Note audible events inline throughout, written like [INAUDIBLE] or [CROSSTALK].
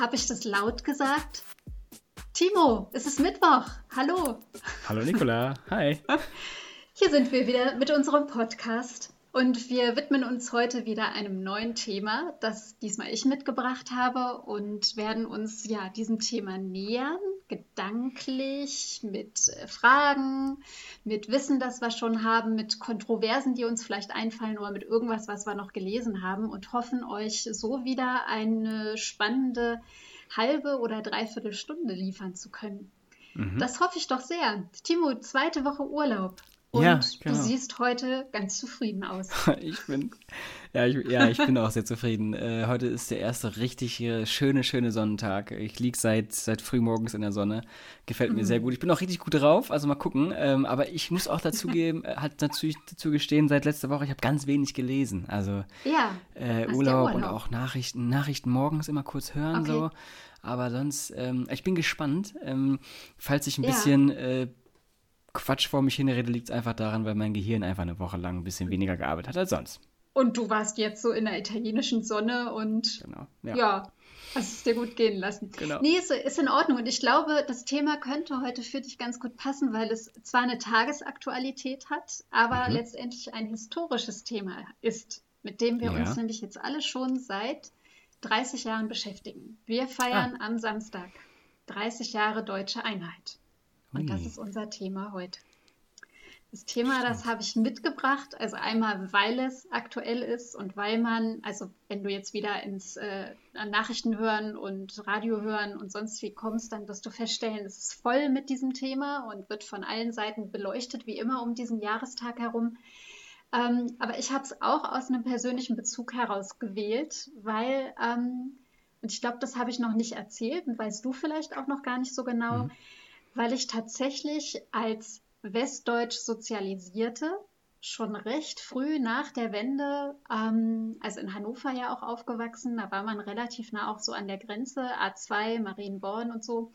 Habe ich das laut gesagt? Timo, es ist Mittwoch. Hallo. Hallo Nicola. Hi. Hier sind wir wieder mit unserem Podcast. Und wir widmen uns heute wieder einem neuen Thema, das diesmal ich mitgebracht habe und werden uns ja diesem Thema nähern, gedanklich, mit äh, Fragen, mit Wissen, das wir schon haben, mit Kontroversen, die uns vielleicht einfallen oder mit irgendwas, was wir noch gelesen haben und hoffen euch so wieder eine spannende halbe oder dreiviertel Stunde liefern zu können. Mhm. Das hoffe ich doch sehr. Timo, zweite Woche Urlaub. Und ja, genau. du siehst heute ganz zufrieden aus. [LAUGHS] ich bin, ja, ich, ja, ich bin auch sehr zufrieden. Äh, heute ist der erste richtig schöne, schöne Sonnentag. Ich liege seit, seit frühmorgens in der Sonne. Gefällt mir mhm. sehr gut. Ich bin auch richtig gut drauf, also mal gucken. Ähm, aber ich muss auch dazu [LAUGHS] geben, äh, halt dazu, dazu gestehen, seit letzter Woche, ich habe ganz wenig gelesen. Also ja, äh, Urlaub, Urlaub, und auch Nachrichten, Nachrichten morgens immer kurz hören okay. so. Aber sonst, ähm, ich bin gespannt. Ähm, falls ich ein ja. bisschen äh, Quatsch vor mich hinrede, liegt es einfach daran, weil mein Gehirn einfach eine Woche lang ein bisschen weniger gearbeitet hat als sonst. Und du warst jetzt so in der italienischen Sonne und genau, ja. ja hast es dir gut gehen lassen. Genau. Nee, ist, ist in Ordnung. Und ich glaube, das Thema könnte heute für dich ganz gut passen, weil es zwar eine Tagesaktualität hat, aber mhm. letztendlich ein historisches Thema ist, mit dem wir ja. uns nämlich jetzt alle schon seit 30 Jahren beschäftigen. Wir feiern ah. am Samstag 30 Jahre deutsche Einheit. Und das ist unser Thema heute. Das Thema, das habe ich mitgebracht, also einmal, weil es aktuell ist und weil man, also wenn du jetzt wieder ins äh, Nachrichten hören und Radio hören und sonst wie kommst, dann wirst du feststellen, es ist voll mit diesem Thema und wird von allen Seiten beleuchtet, wie immer um diesen Jahrestag herum. Ähm, aber ich habe es auch aus einem persönlichen Bezug heraus gewählt, weil, ähm, und ich glaube, das habe ich noch nicht erzählt und weißt du vielleicht auch noch gar nicht so genau, mhm. Weil ich tatsächlich als westdeutsch sozialisierte schon recht früh nach der Wende, ähm, also in Hannover ja auch aufgewachsen, da war man relativ nah auch so an der Grenze, A2, Marienborn und so,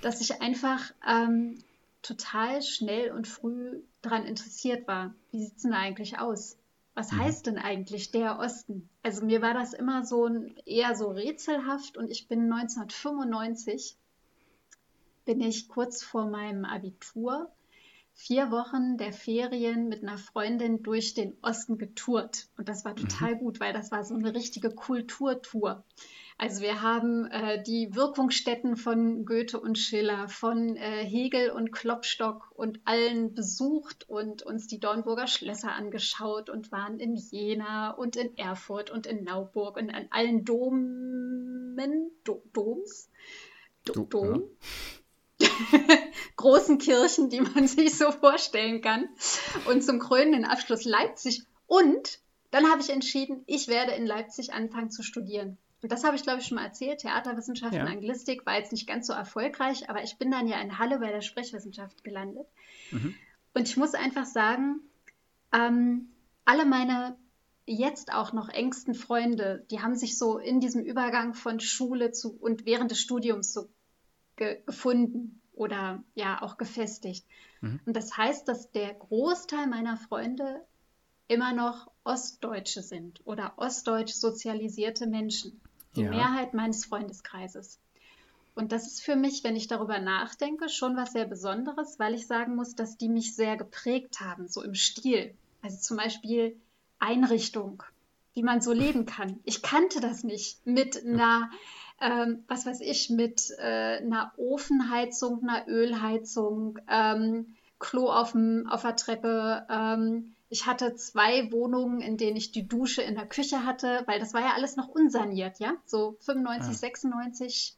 dass ich einfach ähm, total schnell und früh daran interessiert war. Wie sieht es denn eigentlich aus? Was mhm. heißt denn eigentlich der Osten? Also mir war das immer so eher so rätselhaft und ich bin 1995, bin ich kurz vor meinem Abitur, vier Wochen der Ferien mit einer Freundin durch den Osten getourt. Und das war total mhm. gut, weil das war so eine richtige Kulturtour. Also wir haben äh, die Wirkungsstätten von Goethe und Schiller, von äh, Hegel und Klopstock und allen besucht und uns die Dornburger Schlösser angeschaut und waren in Jena und in Erfurt und in Nauburg und an allen Domen, Do, Doms, Do, Dom. Ja. [LAUGHS] großen Kirchen, die man [LAUGHS] sich so vorstellen kann. Und zum krönenden Abschluss Leipzig. Und dann habe ich entschieden, ich werde in Leipzig anfangen zu studieren. Und das habe ich, glaube ich, schon mal erzählt. Theaterwissenschaften, ja. Anglistik war jetzt nicht ganz so erfolgreich, aber ich bin dann ja in Halle bei der Sprechwissenschaft gelandet. Mhm. Und ich muss einfach sagen, ähm, alle meine jetzt auch noch engsten Freunde, die haben sich so in diesem Übergang von Schule zu und während des Studiums so ge gefunden oder ja auch gefestigt. Mhm. Und das heißt, dass der Großteil meiner Freunde immer noch Ostdeutsche sind oder ostdeutsch sozialisierte Menschen. Die ja. Mehrheit meines Freundeskreises. Und das ist für mich, wenn ich darüber nachdenke, schon was sehr Besonderes, weil ich sagen muss, dass die mich sehr geprägt haben, so im Stil. Also zum Beispiel Einrichtung, wie man so leben kann. Ich kannte das nicht mit einer, ähm, was weiß ich, mit äh, einer Ofenheizung, einer Ölheizung, ähm, Klo auf, dem, auf der Treppe, ähm, ich hatte zwei Wohnungen, in denen ich die Dusche in der Küche hatte, weil das war ja alles noch unsaniert, ja? So 95, ja. 96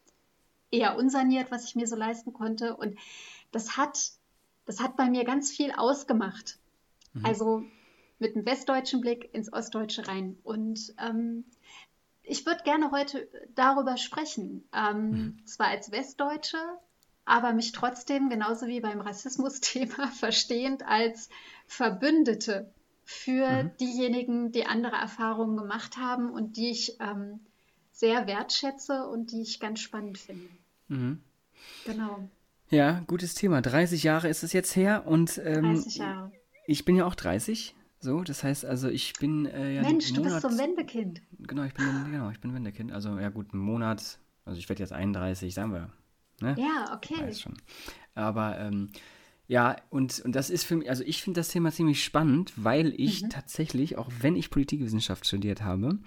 eher unsaniert, was ich mir so leisten konnte. Und das hat, das hat bei mir ganz viel ausgemacht. Mhm. Also mit einem westdeutschen Blick ins Ostdeutsche rein. Und ähm, ich würde gerne heute darüber sprechen. Ähm, mhm. Zwar als Westdeutsche, aber mich trotzdem, genauso wie beim Rassismus-Thema, [LAUGHS] verstehend als Verbündete für mhm. diejenigen, die andere Erfahrungen gemacht haben und die ich ähm, sehr wertschätze und die ich ganz spannend finde. Mhm. Genau. Ja, gutes Thema. 30 Jahre ist es jetzt her und ähm, 30 Jahre. ich bin ja auch 30. So, das heißt also, ich bin äh, ja Mensch, du bist so ein Wendekind. Genau, ich bin genau, ich bin Wendekind. Also ja gut, einen Monat Also ich werde jetzt 31, sagen wir. Ne? Ja, okay. Weiß schon. Aber ähm, ja, und, und das ist für mich, also ich finde das Thema ziemlich spannend, weil ich mhm. tatsächlich, auch wenn ich Politikwissenschaft studiert habe,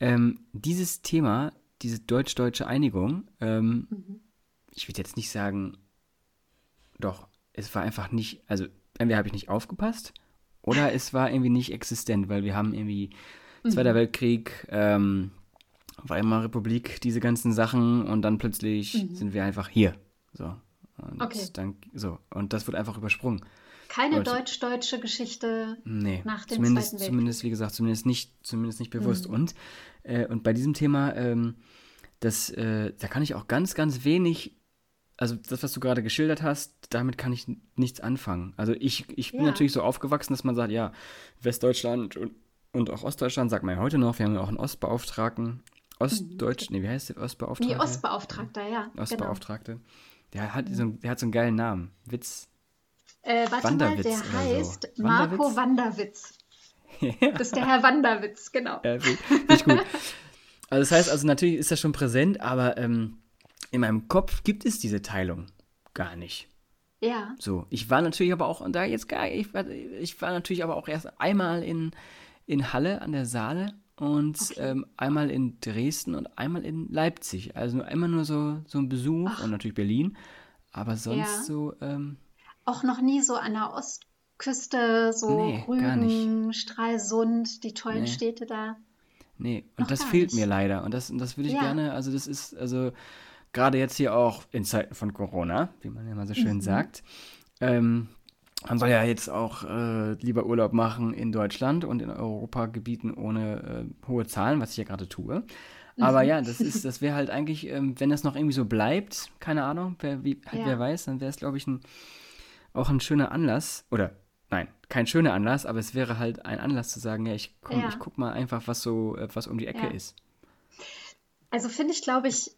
ähm, dieses Thema, diese deutsch-deutsche Einigung, ähm, mhm. ich würde jetzt nicht sagen, doch, es war einfach nicht, also entweder habe ich nicht aufgepasst oder es war irgendwie nicht existent, weil wir haben irgendwie mhm. Zweiter Weltkrieg, ähm, Weimarer Republik, diese ganzen Sachen und dann plötzlich mhm. sind wir einfach hier. So. Und okay. Dann, so, und das wird einfach übersprungen. Keine deutsch-deutsche Geschichte nee, nach dem zumindest, Zweiten Weltkrieg. Zumindest, wie gesagt, zumindest nicht, zumindest nicht bewusst. Mhm. Und, äh, und bei diesem Thema, ähm, das, äh, da kann ich auch ganz, ganz wenig, also das, was du gerade geschildert hast, damit kann ich nichts anfangen. Also ich, ich bin ja. natürlich so aufgewachsen, dass man sagt, ja, Westdeutschland und, und auch Ostdeutschland, sagt man ja heute noch, wir haben ja auch einen Ostbeauftragten. Ostdeutsch, nee, wie heißt der Ostbeauftragte? Nee, Ostbeauftragter, ja. Genau. Ostbeauftragte. Genau. Der hat, so, der hat so einen geilen Namen. Witz. Äh, warte Wanderwitz mal, der heißt so. Marco Wanderwitz. [LAUGHS] ja. Das ist der Herr Wanderwitz, genau. Ja, ich gut. Also das heißt, also natürlich ist das schon präsent, aber ähm, in meinem Kopf gibt es diese Teilung gar nicht. Ja. So, ich war natürlich aber auch, und da jetzt gar, ich war, ich war natürlich aber auch erst einmal in, in Halle an der Saale und okay. ähm, einmal in Dresden und einmal in Leipzig. Also einmal nur so, so ein Besuch Ach. und natürlich Berlin. Aber sonst ja. so. Ähm, auch noch nie so an der Ostküste, so nee, Rügen, Stralsund, die tollen nee. Städte da. Nee, und noch das fehlt nicht. mir leider. Und das, das würde ich ja. gerne, also das ist, also gerade jetzt hier auch in Zeiten von Corona, wie man ja mal so schön mhm. sagt, ähm, man soll ja jetzt auch äh, lieber Urlaub machen in Deutschland und in Europagebieten ohne äh, hohe Zahlen, was ich ja gerade tue. Aber mhm. ja, das ist, [LAUGHS] das wäre halt eigentlich, ähm, wenn das noch irgendwie so bleibt, keine Ahnung, wer, wie, halt ja. wer weiß, dann wäre es, glaube ich, ein, auch ein schöner Anlass. Oder nein, kein schöner Anlass, aber es wäre halt ein Anlass zu sagen, ja, ich komm, ja. ich guck mal einfach, was so, äh, was um die Ecke ja. ist. Also finde ich, glaube ich,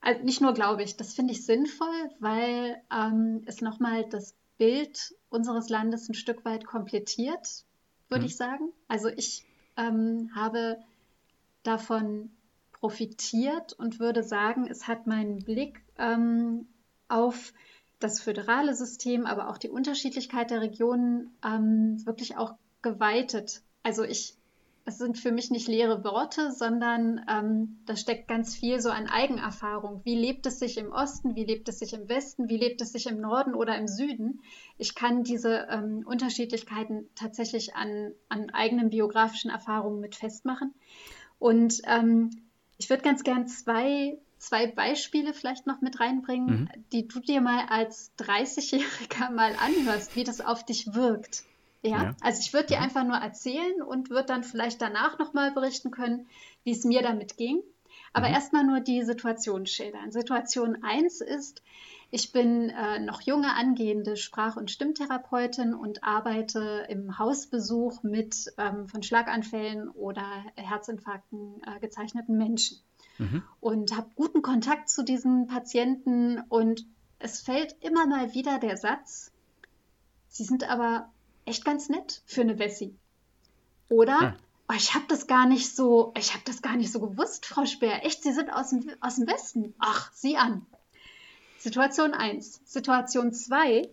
also nicht nur glaube ich, das finde ich sinnvoll, weil ähm, es nochmal das Bild unseres Landes ein Stück weit komplettiert, würde mhm. ich sagen. Also ich ähm, habe davon profitiert und würde sagen, es hat meinen Blick ähm, auf das föderale System, aber auch die Unterschiedlichkeit der Regionen ähm, wirklich auch geweitet. Also ich es sind für mich nicht leere Worte, sondern ähm, da steckt ganz viel so an Eigenerfahrung. Wie lebt es sich im Osten, wie lebt es sich im Westen, wie lebt es sich im Norden oder im Süden? Ich kann diese ähm, Unterschiedlichkeiten tatsächlich an, an eigenen biografischen Erfahrungen mit festmachen. Und ähm, ich würde ganz gern zwei, zwei Beispiele vielleicht noch mit reinbringen, mhm. die du dir mal als 30-Jähriger [LAUGHS] mal anhörst, wie das auf dich wirkt. Ja, ja. also ich würde dir einfach nur erzählen und würde dann vielleicht danach nochmal berichten können, wie es mir damit ging. Aber mhm. erstmal nur die Situation schildern. Situation 1 ist, ich bin äh, noch junge angehende Sprach- und Stimmtherapeutin und arbeite im Hausbesuch mit ähm, von Schlaganfällen oder Herzinfarkten äh, gezeichneten Menschen. Mhm. Und habe guten Kontakt zu diesen Patienten und es fällt immer mal wieder der Satz, sie sind aber echt ganz nett für eine Wessi. Oder? Ja. Oh, ich habe das gar nicht so, ich habe das gar nicht so gewusst, Frau Speer. Echt, Sie sind aus dem, aus dem Westen. Ach, sieh an. Situation 1. Situation 2.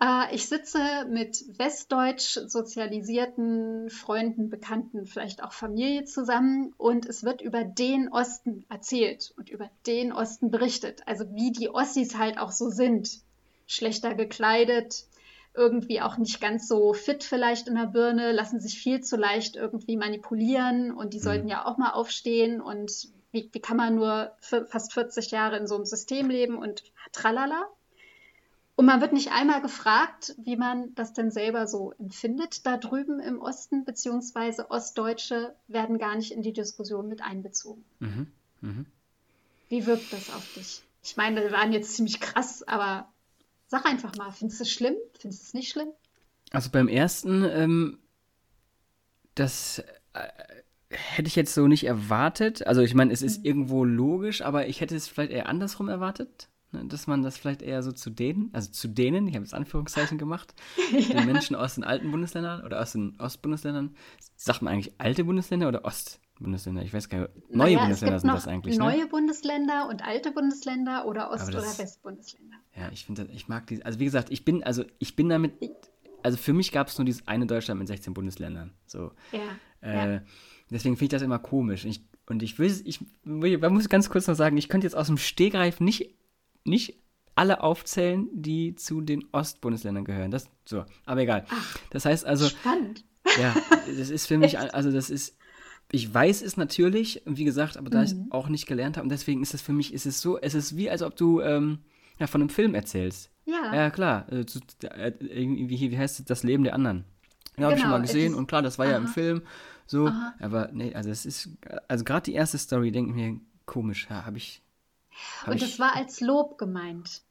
Äh, ich sitze mit westdeutsch sozialisierten Freunden, Bekannten, vielleicht auch Familie zusammen und es wird über den Osten erzählt und über den Osten berichtet. Also wie die Ossis halt auch so sind. Schlechter gekleidet, irgendwie auch nicht ganz so fit vielleicht in der Birne, lassen sich viel zu leicht irgendwie manipulieren und die mhm. sollten ja auch mal aufstehen und wie, wie kann man nur fast 40 Jahre in so einem System leben und tralala. Und man wird nicht einmal gefragt, wie man das denn selber so empfindet da drüben im Osten, beziehungsweise Ostdeutsche werden gar nicht in die Diskussion mit einbezogen. Mhm. Mhm. Wie wirkt das auf dich? Ich meine, wir waren jetzt ziemlich krass, aber Sag einfach mal, findest du es schlimm? Findest du es nicht schlimm? Also beim ersten, ähm, das äh, hätte ich jetzt so nicht erwartet. Also ich meine, es ist mhm. irgendwo logisch, aber ich hätte es vielleicht eher andersrum erwartet. Ne? Dass man das vielleicht eher so zu denen, also zu denen, ich habe jetzt Anführungszeichen gemacht, [LAUGHS] ja. den Menschen aus den alten Bundesländern oder aus den Ostbundesländern, sagt man eigentlich alte Bundesländer oder Ost? Bundesländer. Ich weiß gar nicht. Neue naja, Bundesländer sind das eigentlich. Ne? Neue Bundesländer und alte Bundesländer oder Ost- das, oder Westbundesländer. Ja, ich finde, ich mag die. Also wie gesagt, ich bin, also ich bin damit. Also für mich gab es nur dieses eine Deutschland mit 16 Bundesländern. So. Ja. Äh, ja. Deswegen finde ich das immer komisch. Ich, und ich will, ich, ich muss ganz kurz noch sagen, ich könnte jetzt aus dem Stegreif nicht, nicht alle aufzählen, die zu den Ostbundesländern gehören. Das so, aber egal. Ach, das heißt also. Spannend. Ja, das ist für mich, [LAUGHS] also das ist, ich weiß es natürlich, wie gesagt, aber da mhm. ich auch nicht gelernt habe und deswegen ist es für mich, ist es so, es ist wie, als ob du ähm, ja, von einem Film erzählst. Ja. Ja, klar. Äh irgendwie, wie heißt es, das Leben der anderen. Ja, habe ich schon genau, mal gesehen und klar, das war aha. ja im Film so, aha. aber nee, also es ist, also gerade die erste Story, denke ich mir, komisch, ja, habe ich. Hab und es war als Lob gemeint.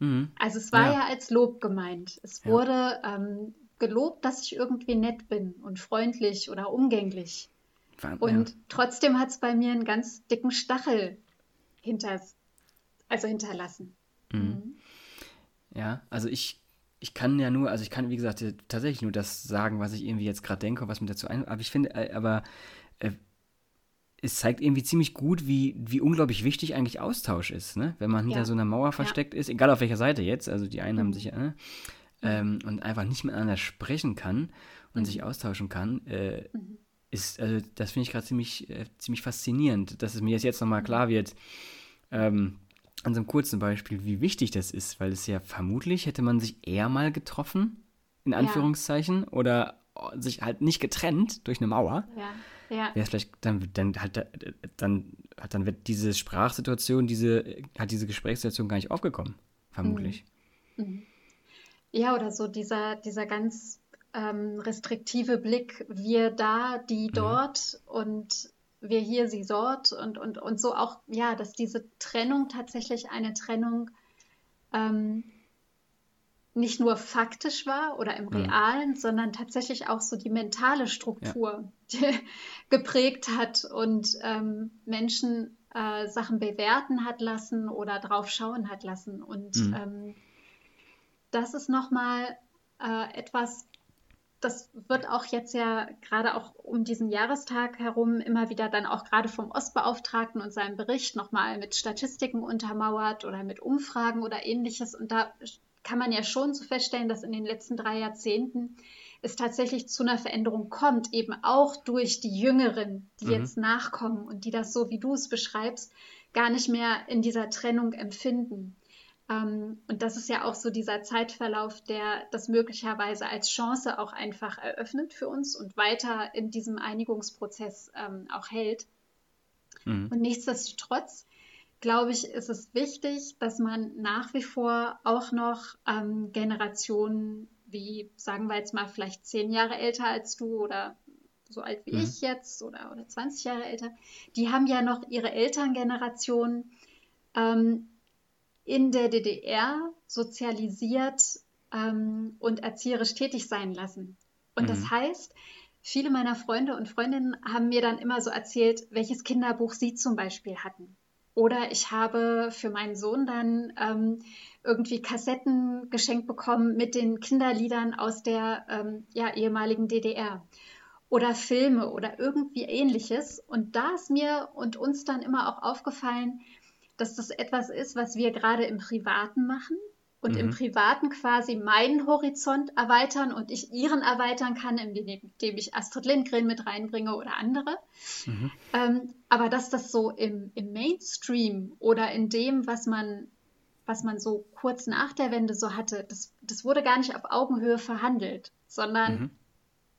Mhm. Also es war ja. ja. als Lob gemeint. Es wurde ja. ähm, gelobt, dass ich irgendwie nett bin und freundlich oder umgänglich. Und ja. trotzdem hat es bei mir einen ganz dicken Stachel hinter, also hinterlassen. Mhm. Mhm. Ja, also ich, ich kann ja nur, also ich kann, wie gesagt, tatsächlich nur das sagen, was ich irgendwie jetzt gerade denke, was mir dazu ein. Aber ich finde, äh, aber äh, es zeigt irgendwie ziemlich gut, wie, wie unglaublich wichtig eigentlich Austausch ist, ne? Wenn man hinter ja. so einer Mauer versteckt ja. ist, egal auf welcher Seite jetzt, also die einen mhm. haben sich, äh, ähm, und einfach nicht miteinander sprechen kann und mhm. sich austauschen kann, äh, mhm. Ist, also das finde ich gerade ziemlich, äh, ziemlich faszinierend, dass es mir jetzt nochmal klar wird, ähm, an so einem kurzen Beispiel, wie wichtig das ist, weil es ja vermutlich hätte man sich eher mal getroffen, in Anführungszeichen, ja. oder sich halt nicht getrennt durch eine Mauer. Ja. Ja. Wäre vielleicht dann, dann halt dann, dann wird diese Sprachsituation, diese, hat diese Gesprächssituation gar nicht aufgekommen, vermutlich. Mhm. Mhm. Ja, oder so dieser, dieser ganz ähm, restriktive Blick, wir da, die mhm. dort und wir hier, sie dort und, und, und so auch, ja, dass diese Trennung tatsächlich eine Trennung ähm, nicht nur faktisch war oder im mhm. Realen, mhm. sondern tatsächlich auch so die mentale Struktur ja. [LAUGHS] geprägt hat und ähm, Menschen äh, Sachen bewerten hat lassen oder drauf schauen hat lassen. Und mhm. ähm, das ist nochmal äh, etwas, das wird auch jetzt ja gerade auch um diesen Jahrestag herum immer wieder dann auch gerade vom Ostbeauftragten und seinem Bericht nochmal mit Statistiken untermauert oder mit Umfragen oder ähnliches. Und da kann man ja schon so feststellen, dass in den letzten drei Jahrzehnten es tatsächlich zu einer Veränderung kommt, eben auch durch die Jüngeren, die mhm. jetzt nachkommen und die das so, wie du es beschreibst, gar nicht mehr in dieser Trennung empfinden. Ähm, und das ist ja auch so dieser Zeitverlauf, der das möglicherweise als Chance auch einfach eröffnet für uns und weiter in diesem Einigungsprozess ähm, auch hält. Mhm. Und nichtsdestotrotz, glaube ich, ist es wichtig, dass man nach wie vor auch noch ähm, Generationen wie, sagen wir jetzt mal, vielleicht zehn Jahre älter als du oder so alt wie mhm. ich jetzt oder, oder 20 Jahre älter, die haben ja noch ihre Elterngeneration ähm, in der DDR sozialisiert ähm, und erzieherisch tätig sein lassen. Und mhm. das heißt, viele meiner Freunde und Freundinnen haben mir dann immer so erzählt, welches Kinderbuch sie zum Beispiel hatten. Oder ich habe für meinen Sohn dann ähm, irgendwie Kassetten geschenkt bekommen mit den Kinderliedern aus der ähm, ja, ehemaligen DDR. Oder Filme oder irgendwie ähnliches. Und da ist mir und uns dann immer auch aufgefallen, dass das etwas ist, was wir gerade im Privaten machen und mhm. im Privaten quasi meinen Horizont erweitern und ich ihren erweitern kann, indem ich Astrid Lindgren mit reinbringe oder andere. Mhm. Ähm, aber dass das so im, im Mainstream oder in dem, was man, was man so kurz nach der Wende so hatte, das, das wurde gar nicht auf Augenhöhe verhandelt, sondern mhm.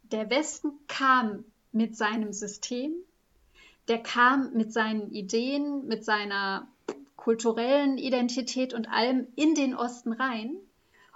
der Westen kam mit seinem System, der kam mit seinen Ideen, mit seiner kulturellen Identität und allem in den Osten rein.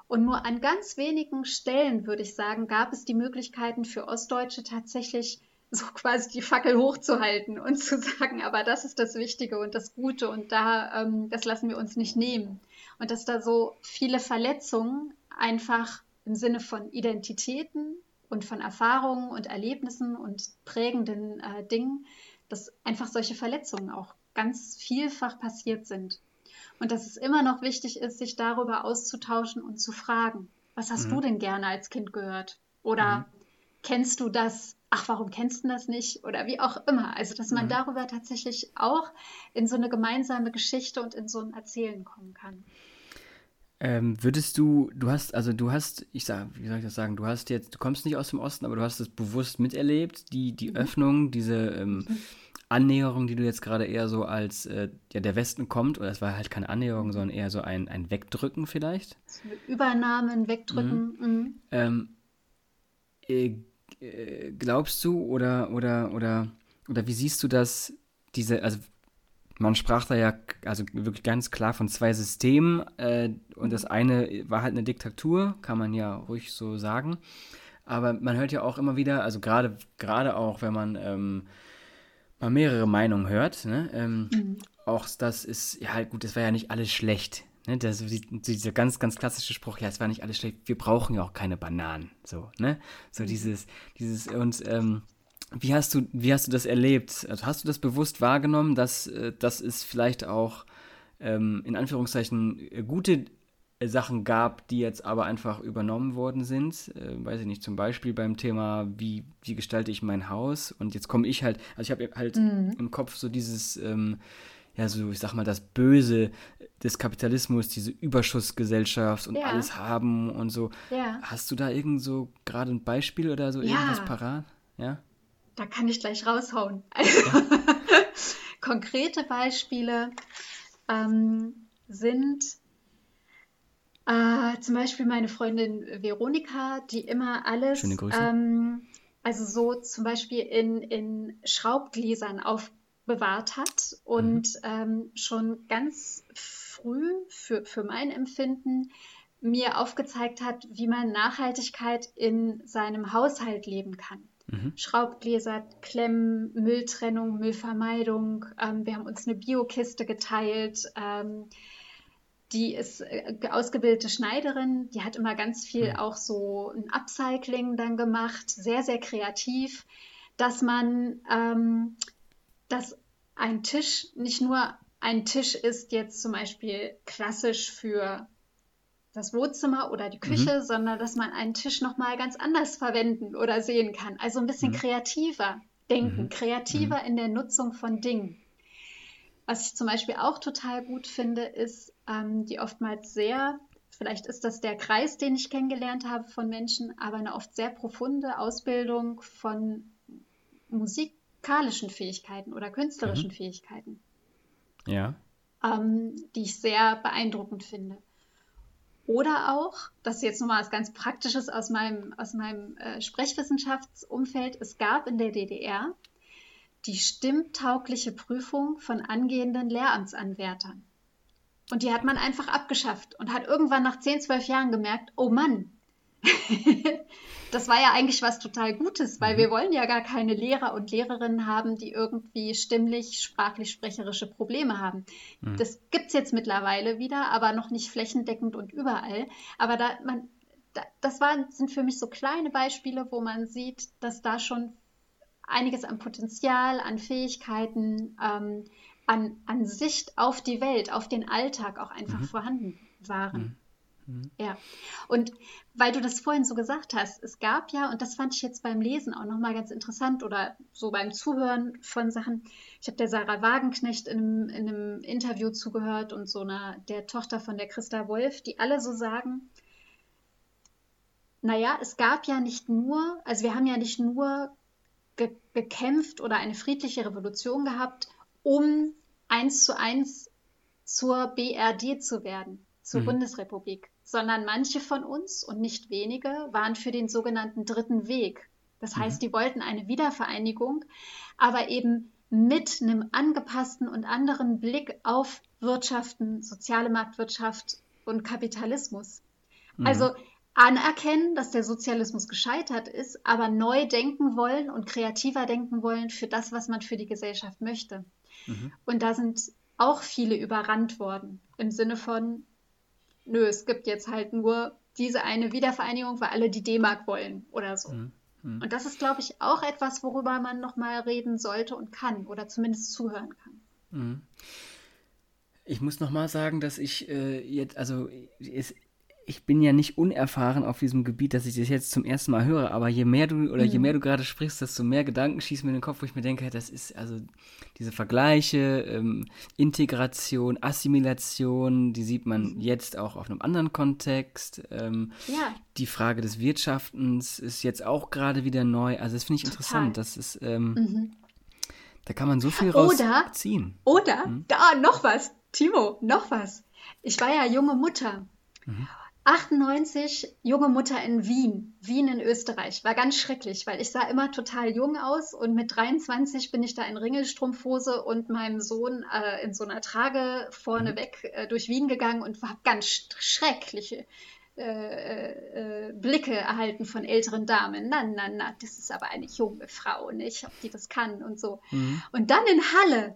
Und nur an ganz wenigen Stellen, würde ich sagen, gab es die Möglichkeiten für Ostdeutsche tatsächlich so quasi die Fackel hochzuhalten und zu sagen, aber das ist das Wichtige und das Gute und da, ähm, das lassen wir uns nicht nehmen. Und dass da so viele Verletzungen einfach im Sinne von Identitäten und von Erfahrungen und Erlebnissen und prägenden äh, Dingen, dass einfach solche Verletzungen auch ganz vielfach passiert sind. Und dass es immer noch wichtig ist, sich darüber auszutauschen und zu fragen, was hast mhm. du denn gerne als Kind gehört? Oder mhm. kennst du das ach, warum kennst du das nicht? Oder wie auch immer. Also, dass man mhm. darüber tatsächlich auch in so eine gemeinsame Geschichte und in so ein Erzählen kommen kann. Ähm, würdest du, du hast, also du hast, ich sag, wie soll ich das sagen, du hast jetzt, du kommst nicht aus dem Osten, aber du hast es bewusst miterlebt, die, die mhm. Öffnung, diese ähm, mhm. Annäherung, die du jetzt gerade eher so als, äh, ja, der Westen kommt, oder es war halt keine Annäherung, sondern eher so ein, ein Wegdrücken vielleicht? Übernahme, ein Wegdrücken. Mhm. mhm. Ähm, äh, äh, glaubst du oder, oder, oder, oder wie siehst du das, diese, also man sprach da ja also wirklich ganz klar von zwei Systemen äh, und das eine war halt eine Diktatur, kann man ja ruhig so sagen. Aber man hört ja auch immer wieder, also gerade gerade auch, wenn man ähm, mal mehrere Meinungen hört, ne, ähm, mhm. auch das ist, ja halt gut, das war ja nicht alles schlecht. Ne, das, dieser ganz, ganz klassische Spruch, ja, es war nicht alles schlecht, wir brauchen ja auch keine Bananen. So, ne? So mhm. dieses, dieses, und ähm, wie hast du, wie hast du das erlebt? Also hast du das bewusst wahrgenommen, dass, äh, dass es vielleicht auch ähm, in Anführungszeichen äh, gute Sachen gab, die jetzt aber einfach übernommen worden sind? Äh, weiß ich nicht, zum Beispiel beim Thema, wie, wie gestalte ich mein Haus? Und jetzt komme ich halt, also ich habe halt mhm. im Kopf so dieses, ähm, ja, so, ich sag mal, das Böse des Kapitalismus, diese Überschussgesellschaft und ja. alles haben und so. Ja. Hast du da irgend so gerade ein Beispiel oder so ja. irgendwas parat? Ja da kann ich gleich raushauen. Also, [LAUGHS] konkrete Beispiele ähm, sind äh, zum Beispiel meine Freundin Veronika, die immer alles, Schöne Grüße. Ähm, also so zum Beispiel in, in Schraubgläsern aufbewahrt hat und mhm. ähm, schon ganz früh für, für mein Empfinden mir aufgezeigt hat, wie man Nachhaltigkeit in seinem Haushalt leben kann. Mhm. Schraubgläser, Klemmen, Mülltrennung, Müllvermeidung. Ähm, wir haben uns eine Biokiste geteilt. Ähm, die ist äh, ausgebildete Schneiderin, die hat immer ganz viel mhm. auch so ein Upcycling dann gemacht, sehr, sehr kreativ, dass man, ähm, dass ein Tisch nicht nur ein Tisch ist jetzt zum Beispiel klassisch für das Wohnzimmer oder die Küche, mhm. sondern dass man einen Tisch nochmal ganz anders verwenden oder sehen kann. Also ein bisschen mhm. kreativer denken, mhm. kreativer mhm. in der Nutzung von Dingen. Was ich zum Beispiel auch total gut finde, ist ähm, die oftmals sehr, vielleicht ist das der Kreis, den ich kennengelernt habe von Menschen, aber eine oft sehr profunde Ausbildung von musikalischen Fähigkeiten oder künstlerischen mhm. Fähigkeiten. Ja. Ähm, die ich sehr beeindruckend finde. Oder auch, das ist jetzt nochmal was ganz Praktisches aus meinem, aus meinem äh, Sprechwissenschaftsumfeld, es gab in der DDR die stimmtaugliche Prüfung von angehenden Lehramtsanwärtern. Und die hat man einfach abgeschafft und hat irgendwann nach 10, 12 Jahren gemerkt, oh Mann, [LAUGHS] das war ja eigentlich was total Gutes, weil mhm. wir wollen ja gar keine Lehrer und Lehrerinnen haben, die irgendwie stimmlich, sprachlich, sprecherische Probleme haben. Mhm. Das gibt es jetzt mittlerweile wieder, aber noch nicht flächendeckend und überall. Aber da, man, da, das waren, sind für mich so kleine Beispiele, wo man sieht, dass da schon einiges an Potenzial, an Fähigkeiten, ähm, an, an Sicht auf die Welt, auf den Alltag auch einfach mhm. vorhanden waren. Mhm. Mhm. Ja, und weil du das vorhin so gesagt hast, es gab ja, und das fand ich jetzt beim Lesen auch nochmal ganz interessant oder so beim Zuhören von Sachen, ich habe der Sarah Wagenknecht in einem, in einem Interview zugehört und so einer, der Tochter von der Christa Wolf, die alle so sagen, naja, es gab ja nicht nur, also wir haben ja nicht nur gekämpft oder eine friedliche Revolution gehabt, um eins zu eins zur BRD zu werden, zur mhm. Bundesrepublik, sondern manche von uns und nicht wenige waren für den sogenannten dritten Weg. Das mhm. heißt, die wollten eine Wiedervereinigung, aber eben mit einem angepassten und anderen Blick auf Wirtschaften, soziale Marktwirtschaft und Kapitalismus. Mhm. Also anerkennen, dass der Sozialismus gescheitert ist, aber neu denken wollen und kreativer denken wollen für das, was man für die Gesellschaft möchte. Mhm. Und da sind auch viele überrannt worden im Sinne von, nö, es gibt jetzt halt nur diese eine Wiedervereinigung, weil alle die D-Mark wollen oder so. Mhm. Mhm. Und das ist, glaube ich, auch etwas, worüber man nochmal reden sollte und kann oder zumindest zuhören kann. Mhm. Ich muss nochmal sagen, dass ich äh, jetzt, also es, ich bin ja nicht unerfahren auf diesem Gebiet, dass ich das jetzt zum ersten Mal höre, aber je mehr du oder mhm. je mehr du gerade sprichst, desto mehr Gedanken schießen mir in den Kopf, wo ich mir denke, das ist also diese Vergleiche, ähm, Integration, Assimilation, die sieht man mhm. jetzt auch auf einem anderen Kontext. Ähm, ja. Die Frage des Wirtschaftens ist jetzt auch gerade wieder neu. Also das finde ich Total. interessant. Das ist ähm, mhm. da kann man so viel rausziehen. Oder, oder mhm. da noch was, Timo, noch was. Ich war ja junge Mutter. Mhm. 98 junge Mutter in Wien, Wien in Österreich. War ganz schrecklich, weil ich sah immer total jung aus und mit 23 bin ich da in Ringelstrumpfhose und meinem Sohn äh, in so einer Trage vorneweg mhm. äh, durch Wien gegangen und habe ganz schreckliche äh, äh, äh, Blicke erhalten von älteren Damen. Na, na, na, das ist aber eine junge Frau, nicht? Ob die das kann und so. Mhm. Und dann in Halle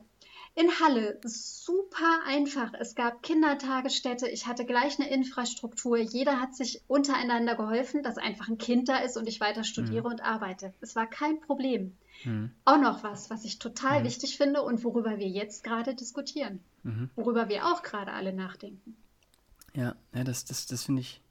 in Halle super einfach. Es gab Kindertagesstätte, ich hatte gleich eine Infrastruktur. Jeder hat sich untereinander geholfen, dass einfach ein Kind da ist und ich weiter studiere mhm. und arbeite. Es war kein Problem. Mhm. Auch noch was, was ich total mhm. wichtig finde und worüber wir jetzt gerade diskutieren. Mhm. Worüber wir auch gerade alle nachdenken. Ja, ja das, das, das finde ich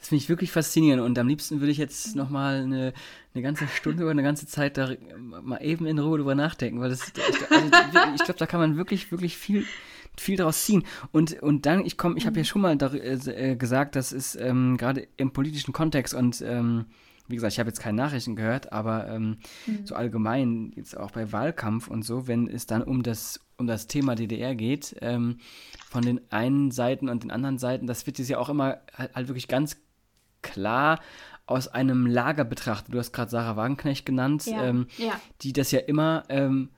das finde ich wirklich faszinierend und am liebsten würde ich jetzt nochmal eine, eine ganze Stunde oder eine ganze Zeit da mal eben in Ruhe drüber nachdenken, weil das, also, ich glaube, da kann man wirklich, wirklich viel, viel daraus ziehen. Und, und dann, ich komme, ich habe ja schon mal da, äh, gesagt, das ist ähm, gerade im politischen Kontext und ähm, wie gesagt, ich habe jetzt keine Nachrichten gehört, aber ähm, mhm. so allgemein, jetzt auch bei Wahlkampf und so, wenn es dann um das, um das Thema DDR geht, ähm, von den einen Seiten und den anderen Seiten, das wird jetzt ja auch immer halt, halt wirklich ganz klar aus einem Lager betrachtet. Du hast gerade Sarah Wagenknecht genannt, ja. Ähm, ja. die das ja immer, ähm,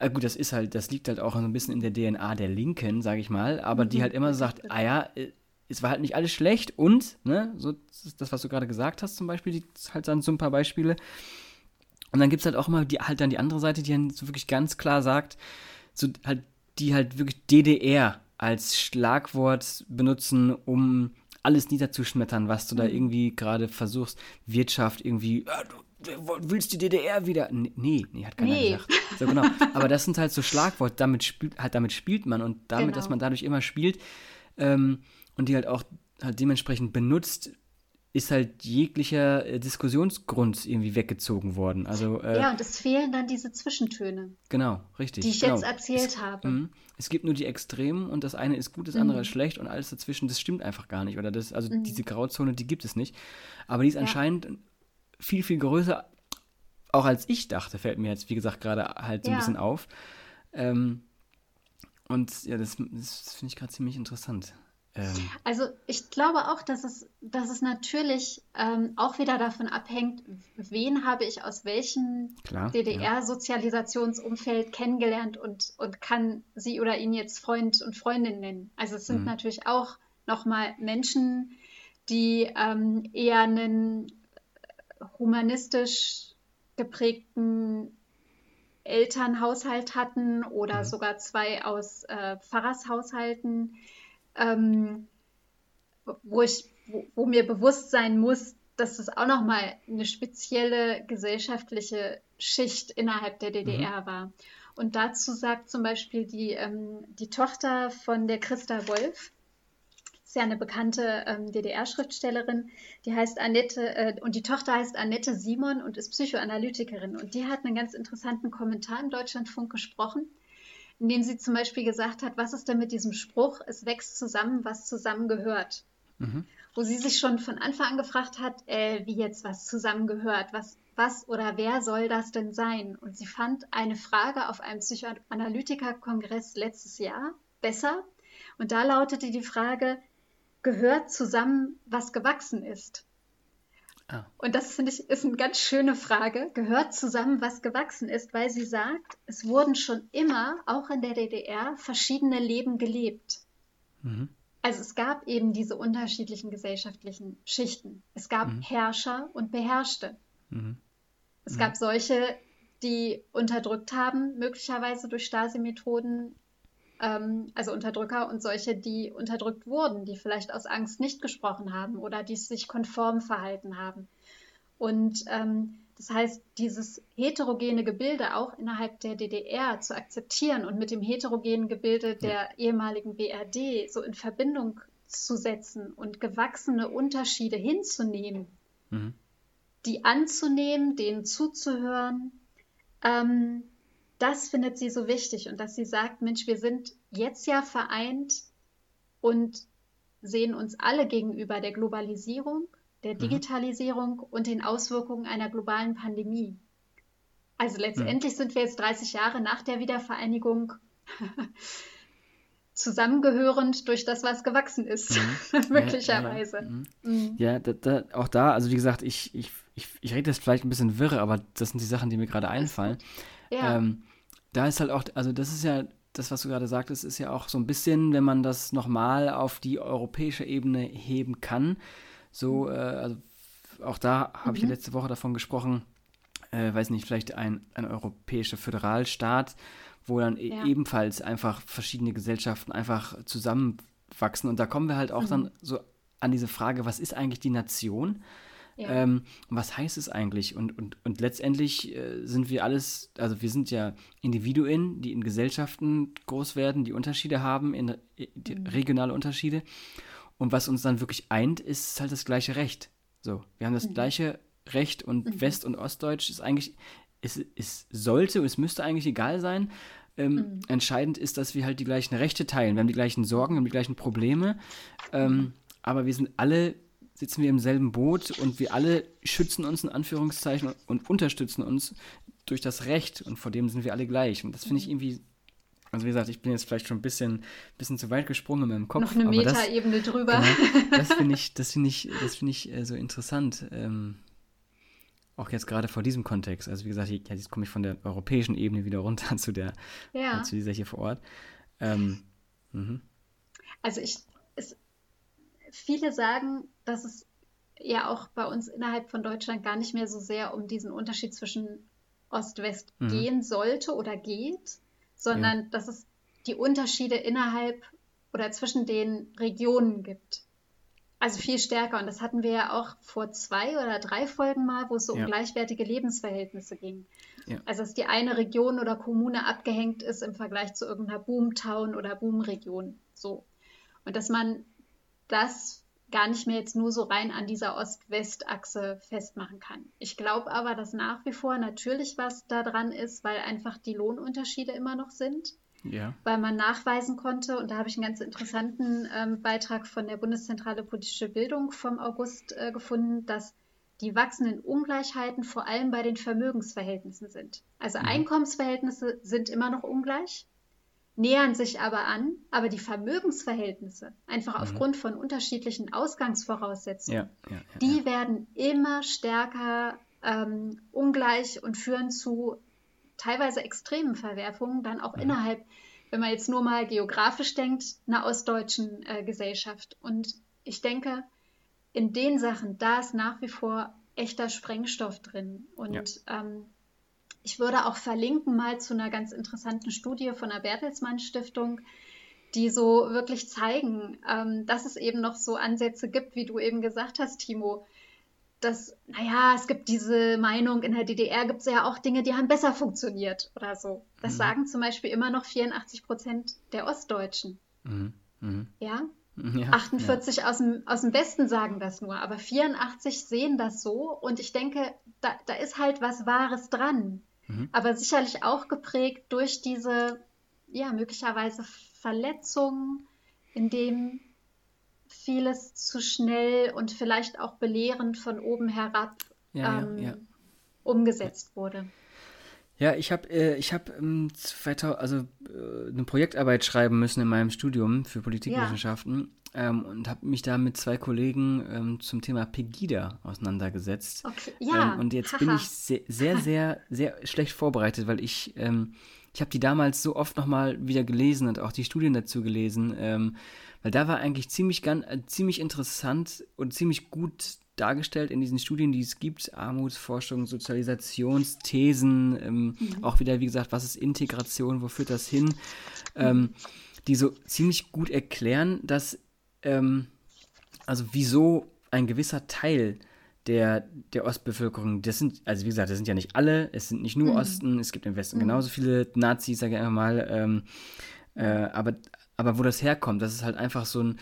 äh, gut, das ist halt, das liegt halt auch so ein bisschen in der DNA der Linken, sage ich mal, aber mhm. die halt immer sagt, ah ja, äh, es war halt nicht alles schlecht und, ne, so das, was du gerade gesagt hast zum Beispiel, die halt dann so ein paar Beispiele. Und dann gibt es halt auch immer die, halt dann die andere Seite, die dann so wirklich ganz klar sagt, so halt, die halt wirklich DDR als Schlagwort benutzen, um alles niederzuschmettern, was du da mhm. irgendwie gerade versuchst. Wirtschaft irgendwie, äh, du willst die DDR wieder? Nee, nee, hat keiner nee. gesagt. So, genau. Aber das sind halt so Schlagworte, damit spielt, halt damit spielt man und damit, genau. dass man dadurch immer spielt ähm, und die halt auch halt dementsprechend benutzt, ist halt jeglicher äh, Diskussionsgrund irgendwie weggezogen worden. Also, äh, ja, und es fehlen dann diese Zwischentöne. Genau, richtig. Die ich genau. jetzt erzählt es, habe. Mh, es gibt nur die Extremen und das eine ist gut, das andere mhm. ist schlecht und alles dazwischen, das stimmt einfach gar nicht. Oder das, also mhm. diese Grauzone, die gibt es nicht. Aber die ist ja. anscheinend viel, viel größer, auch als ich dachte, fällt mir jetzt, wie gesagt, gerade halt so ja. ein bisschen auf. Ähm, und ja, das, das finde ich gerade ziemlich interessant. Ähm, also ich glaube auch, dass es, dass es natürlich ähm, auch wieder davon abhängt, wen habe ich aus welchem DDR-Sozialisationsumfeld ja. kennengelernt und, und kann sie oder ihn jetzt Freund und Freundin nennen. Also es sind mhm. natürlich auch nochmal Menschen, die ähm, eher einen humanistisch geprägten Elternhaushalt hatten oder mhm. sogar zwei aus äh, Pfarrershaushalten ähm, wo, ich, wo, wo, mir bewusst sein muss, dass es auch nochmal eine spezielle gesellschaftliche Schicht innerhalb der DDR mhm. war. Und dazu sagt zum Beispiel die, ähm, die Tochter von der Christa Wolf, ist ja eine bekannte ähm, DDR-Schriftstellerin, die heißt Annette, äh, und die Tochter heißt Annette Simon und ist Psychoanalytikerin. Und die hat einen ganz interessanten Kommentar im Deutschlandfunk gesprochen in dem sie zum Beispiel gesagt hat, was ist denn mit diesem Spruch, es wächst zusammen, was zusammengehört. Mhm. Wo sie sich schon von Anfang an gefragt hat, äh, wie jetzt was zusammengehört, was, was oder wer soll das denn sein? Und sie fand eine Frage auf einem Psychoanalytiker-Kongress letztes Jahr besser. Und da lautete die Frage, gehört zusammen, was gewachsen ist? Ah. Und das finde ich ist eine ganz schöne Frage. Gehört zusammen, was gewachsen ist, weil sie sagt, es wurden schon immer, auch in der DDR, verschiedene Leben gelebt. Mhm. Also es gab eben diese unterschiedlichen gesellschaftlichen Schichten. Es gab mhm. Herrscher und Beherrschte. Mhm. Es gab solche, die unterdrückt haben, möglicherweise durch Stasi-Methoden, ähm, also Unterdrücker und solche, die unterdrückt wurden, die vielleicht aus Angst nicht gesprochen haben oder die sich konform verhalten haben. Und ähm, das heißt, dieses heterogene Gebilde auch innerhalb der DDR zu akzeptieren und mit dem heterogenen Gebilde der ehemaligen BRD so in Verbindung auszusetzen und gewachsene Unterschiede hinzunehmen, mhm. die anzunehmen, denen zuzuhören, ähm, das findet sie so wichtig und dass sie sagt, Mensch, wir sind jetzt ja vereint und sehen uns alle gegenüber der Globalisierung, der mhm. Digitalisierung mhm. und den Auswirkungen einer globalen Pandemie. Also letztendlich mhm. sind wir jetzt 30 Jahre nach der Wiedervereinigung [LAUGHS] zusammengehörend durch das, was gewachsen ist, mhm. möglicherweise. [LAUGHS] Ja, ja, mhm. mhm. ja da, da, auch da, also wie gesagt, ich, ich, ich, ich rede jetzt vielleicht ein bisschen wirre, aber das sind die Sachen, die mir gerade einfallen. Ja. Ähm, da ist halt auch, also das ist ja, das, was du gerade sagtest, ist ja auch so ein bisschen, wenn man das nochmal auf die europäische Ebene heben kann. So, mhm. äh, also auch da habe mhm. ich ja letzte Woche davon gesprochen, äh, weiß nicht, vielleicht ein, ein europäischer Föderalstaat, wo dann e ja. ebenfalls einfach verschiedene Gesellschaften einfach zusammenwachsen. Und da kommen wir halt auch mhm. dann so an diese Frage, was ist eigentlich die Nation? Ja. Ähm, was heißt es eigentlich? Und, und, und letztendlich äh, sind wir alles, also wir sind ja Individuen, die in Gesellschaften groß werden, die Unterschiede haben, in, die mhm. regionale Unterschiede. Und was uns dann wirklich eint, ist halt das gleiche Recht. So, wir haben das mhm. gleiche Recht und mhm. West- und Ostdeutsch ist eigentlich, es, es sollte und es müsste eigentlich egal sein. Ähm, mhm. Entscheidend ist, dass wir halt die gleichen Rechte teilen. Wir haben die gleichen Sorgen, wir haben die gleichen Probleme. Ähm, mhm. aber wir sind alle sitzen wir im selben Boot und wir alle schützen uns in Anführungszeichen und unterstützen uns durch das Recht und vor dem sind wir alle gleich. Und das finde ich mhm. irgendwie, also wie gesagt, ich bin jetzt vielleicht schon ein bisschen, bisschen zu weit gesprungen in meinem Kopf. Noch eine Metaebene drüber. Genau, das [LAUGHS] finde ich, das finde ich, das finde ich äh, so interessant. Ähm, auch jetzt gerade vor diesem Kontext. Also wie gesagt, ja, jetzt komme ich von der europäischen Ebene wieder runter [LAUGHS] zu der, ja. äh, zu dieser hier vor Ort. Ähm, mhm. also ich, viele sagen, dass es ja auch bei uns innerhalb von Deutschland gar nicht mehr so sehr um diesen Unterschied zwischen Ost-West mhm. gehen sollte oder geht, sondern ja. dass es die Unterschiede innerhalb oder zwischen den Regionen gibt. Also viel stärker. Und das hatten wir ja auch vor zwei oder drei Folgen mal, wo es so ja. um gleichwertige Lebensverhältnisse ging. Ja. Also dass die eine Region oder Kommune abgehängt ist im Vergleich zu irgendeiner Boomtown oder Boomregion. So. Und dass man das gar nicht mehr jetzt nur so rein an dieser Ost-West-Achse festmachen kann. Ich glaube aber, dass nach wie vor natürlich was da dran ist, weil einfach die Lohnunterschiede immer noch sind. Ja. Weil man nachweisen konnte, und da habe ich einen ganz interessanten ähm, Beitrag von der Bundeszentrale Politische Bildung vom August äh, gefunden, dass die wachsenden Ungleichheiten vor allem bei den Vermögensverhältnissen sind. Also mhm. Einkommensverhältnisse sind immer noch ungleich, nähern sich aber an, aber die Vermögensverhältnisse, einfach mhm. aufgrund von unterschiedlichen Ausgangsvoraussetzungen, ja, ja, ja, die werden immer stärker ähm, ungleich und führen zu teilweise extremen Verwerfungen, dann auch mhm. innerhalb, wenn man jetzt nur mal geografisch denkt, einer ostdeutschen äh, Gesellschaft. Und ich denke, in den Sachen, da ist nach wie vor echter Sprengstoff drin. Und ähm, ich würde auch verlinken mal zu einer ganz interessanten Studie von der Bertelsmann Stiftung, die so wirklich zeigen, ähm, dass es eben noch so Ansätze gibt, wie du eben gesagt hast, Timo. Dass, naja, es gibt diese Meinung, in der DDR gibt es ja auch Dinge, die haben besser funktioniert oder so. Das mhm. sagen zum Beispiel immer noch 84 Prozent der Ostdeutschen. Mhm. Mhm. Ja? ja? 48 ja. Aus, dem, aus dem Westen sagen das nur, aber 84 sehen das so und ich denke, da, da ist halt was Wahres dran. Mhm. aber sicherlich auch geprägt durch diese, ja, möglicherweise Verletzungen, in dem vieles zu schnell und vielleicht auch belehrend von oben herab ja, ähm, ja, ja. umgesetzt wurde. Ja, ich habe äh, ich hab, ähm, also äh, eine Projektarbeit schreiben müssen in meinem Studium für Politikwissenschaften ähm, und habe mich da mit zwei Kollegen ähm, zum Thema Pegida auseinandergesetzt. Okay. Ja. Ähm, und jetzt Haha. bin ich sehr, sehr, sehr, sehr schlecht vorbereitet, weil ich, ähm, ich habe die damals so oft nochmal wieder gelesen und auch die Studien dazu gelesen, ähm, weil da war eigentlich ziemlich, ganz, äh, ziemlich interessant und ziemlich gut dargestellt in diesen Studien, die es gibt, Armutsforschung, Sozialisationsthesen, ähm, mhm. auch wieder, wie gesagt, was ist Integration, wo führt das hin, die so ziemlich gut erklären, dass, ähm, also wieso ein gewisser Teil der, der Ostbevölkerung, das sind, also wie gesagt, das sind ja nicht alle, es sind nicht nur mhm. Osten, es gibt im Westen mhm. genauso viele Nazis, sage ich einfach mal, ähm, äh, aber, aber wo das herkommt, das ist halt einfach so ein,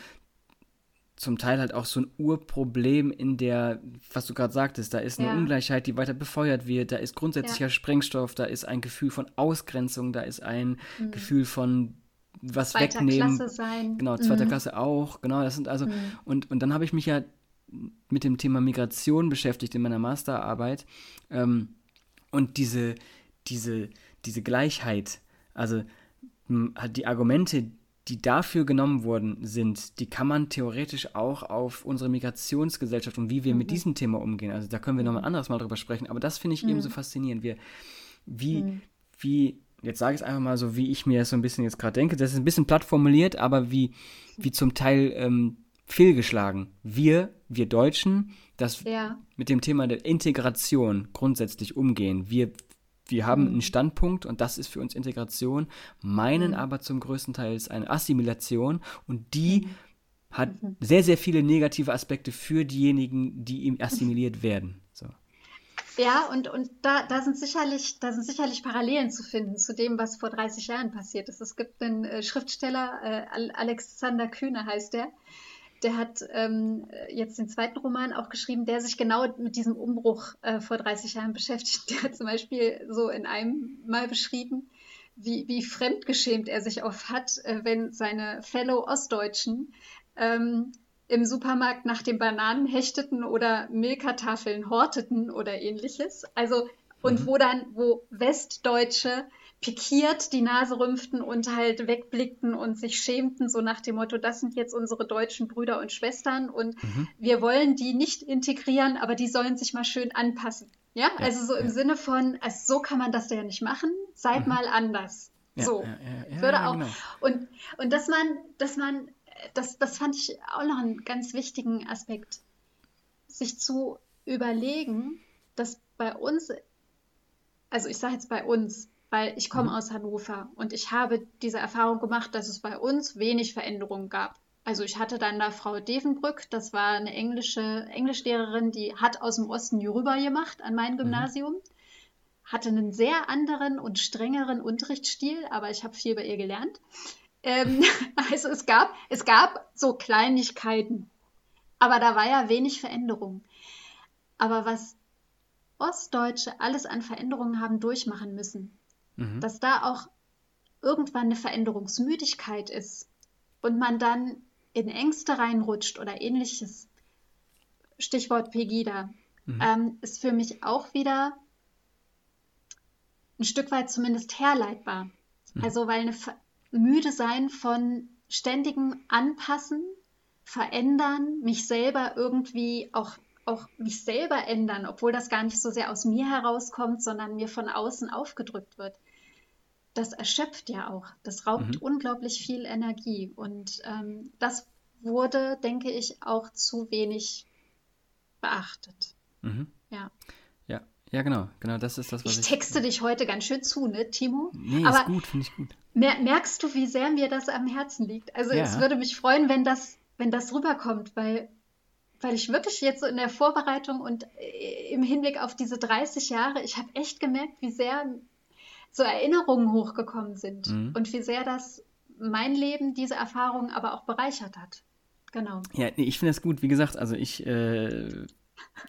zum Teil halt auch so ein Urproblem in der, was du gerade sagtest, da ist eine ja. Ungleichheit, die weiter befeuert wird, da ist grundsätzlicher ja. Sprengstoff, da ist ein Gefühl von Ausgrenzung, da ist ein mhm. Gefühl von was zweiter wegnehmen. Klasse sein. Genau, zweiter mhm. Klasse auch, genau, das sind also, mhm. und, und dann habe ich mich ja mit dem Thema Migration beschäftigt in meiner Masterarbeit ähm, und diese, diese, diese Gleichheit, also die Argumente, die dafür genommen worden sind, die kann man theoretisch auch auf unsere Migrationsgesellschaft und wie wir mhm. mit diesem Thema umgehen. Also da können wir nochmal mhm. anderes Mal drüber sprechen. Aber das finde ich mhm. eben so faszinierend. Wir, wie, mhm. wie, jetzt sage ich es einfach mal so, wie ich mir das so ein bisschen jetzt gerade denke. Das ist ein bisschen platt formuliert, aber wie, wie zum Teil ähm, fehlgeschlagen. Wir, wir Deutschen, das ja. mit dem Thema der Integration grundsätzlich umgehen. Wir wir haben mhm. einen Standpunkt und das ist für uns Integration, meinen mhm. aber zum größten Teil eine Assimilation und die mhm. hat mhm. sehr, sehr viele negative Aspekte für diejenigen, die ihm assimiliert werden. Ja, und, und da, da, sind sicherlich, da sind sicherlich Parallelen zu finden zu dem, was vor 30 Jahren passiert ist. Es gibt einen äh, Schriftsteller, äh, Alexander Kühne heißt der, der hat ähm, jetzt den zweiten Roman auch geschrieben, der sich genau mit diesem Umbruch äh, vor 30 Jahren beschäftigt. [LAUGHS] Der hat zum Beispiel so in einem Mal beschrieben, wie, wie fremdgeschämt er sich oft hat, äh, wenn seine Fellow Ostdeutschen ähm, im Supermarkt nach den Bananen hechteten oder Milka-Tafeln horteten oder ähnliches. Also, und mhm. wo dann, wo Westdeutsche pikiert die Nase rümpften und halt wegblickten und sich schämten, so nach dem Motto, das sind jetzt unsere deutschen Brüder und Schwestern und mhm. wir wollen die nicht integrieren, aber die sollen sich mal schön anpassen. Ja, ja also so im ja. Sinne von, also so kann man das ja nicht machen, seid mhm. mal anders. Ja, so, würde auch. Genau. Und, und dass man, dass man, das, das fand ich auch noch einen ganz wichtigen Aspekt, sich zu überlegen, dass bei uns, also ich sage jetzt bei uns, weil ich komme mhm. aus Hannover und ich habe diese Erfahrung gemacht, dass es bei uns wenig Veränderungen gab. Also ich hatte dann da Frau Devenbrück, das war eine englische Englischlehrerin, die hat aus dem Osten hier rüber gemacht an mein mhm. Gymnasium, hatte einen sehr anderen und strengeren Unterrichtsstil, aber ich habe viel bei ihr gelernt. Ähm, [LAUGHS] also es gab, es gab so Kleinigkeiten, aber da war ja wenig Veränderung. Aber was Ostdeutsche alles an Veränderungen haben durchmachen müssen, mhm. dass da auch irgendwann eine Veränderungsmüdigkeit ist und man dann in Ängste reinrutscht oder ähnliches. Stichwort Pegida, mhm. ähm, ist für mich auch wieder ein Stück weit zumindest herleitbar. Mhm. Also weil eine müde sein von ständigem Anpassen, Verändern, mich selber irgendwie auch auch mich selber ändern, obwohl das gar nicht so sehr aus mir herauskommt, sondern mir von außen aufgedrückt wird das erschöpft ja auch. Das raubt mhm. unglaublich viel Energie. Und ähm, das wurde, denke ich, auch zu wenig beachtet. Mhm. Ja. Ja, genau. Genau, das ist das, was ich. Ich texte dich heute ganz schön zu, ne, Timo? Nee, Aber ist gut, finde ich gut. merkst du, wie sehr mir das am Herzen liegt? Also ja. es würde mich freuen, wenn das, wenn das rüberkommt, weil, weil ich wirklich jetzt so in der Vorbereitung und äh, im Hinblick auf diese 30 Jahre, ich habe echt gemerkt, wie sehr so Erinnerungen hochgekommen sind mhm. und wie sehr das mein Leben, diese Erfahrung aber auch bereichert hat. Genau. Ja, nee, ich finde das gut. Wie gesagt, also ich äh,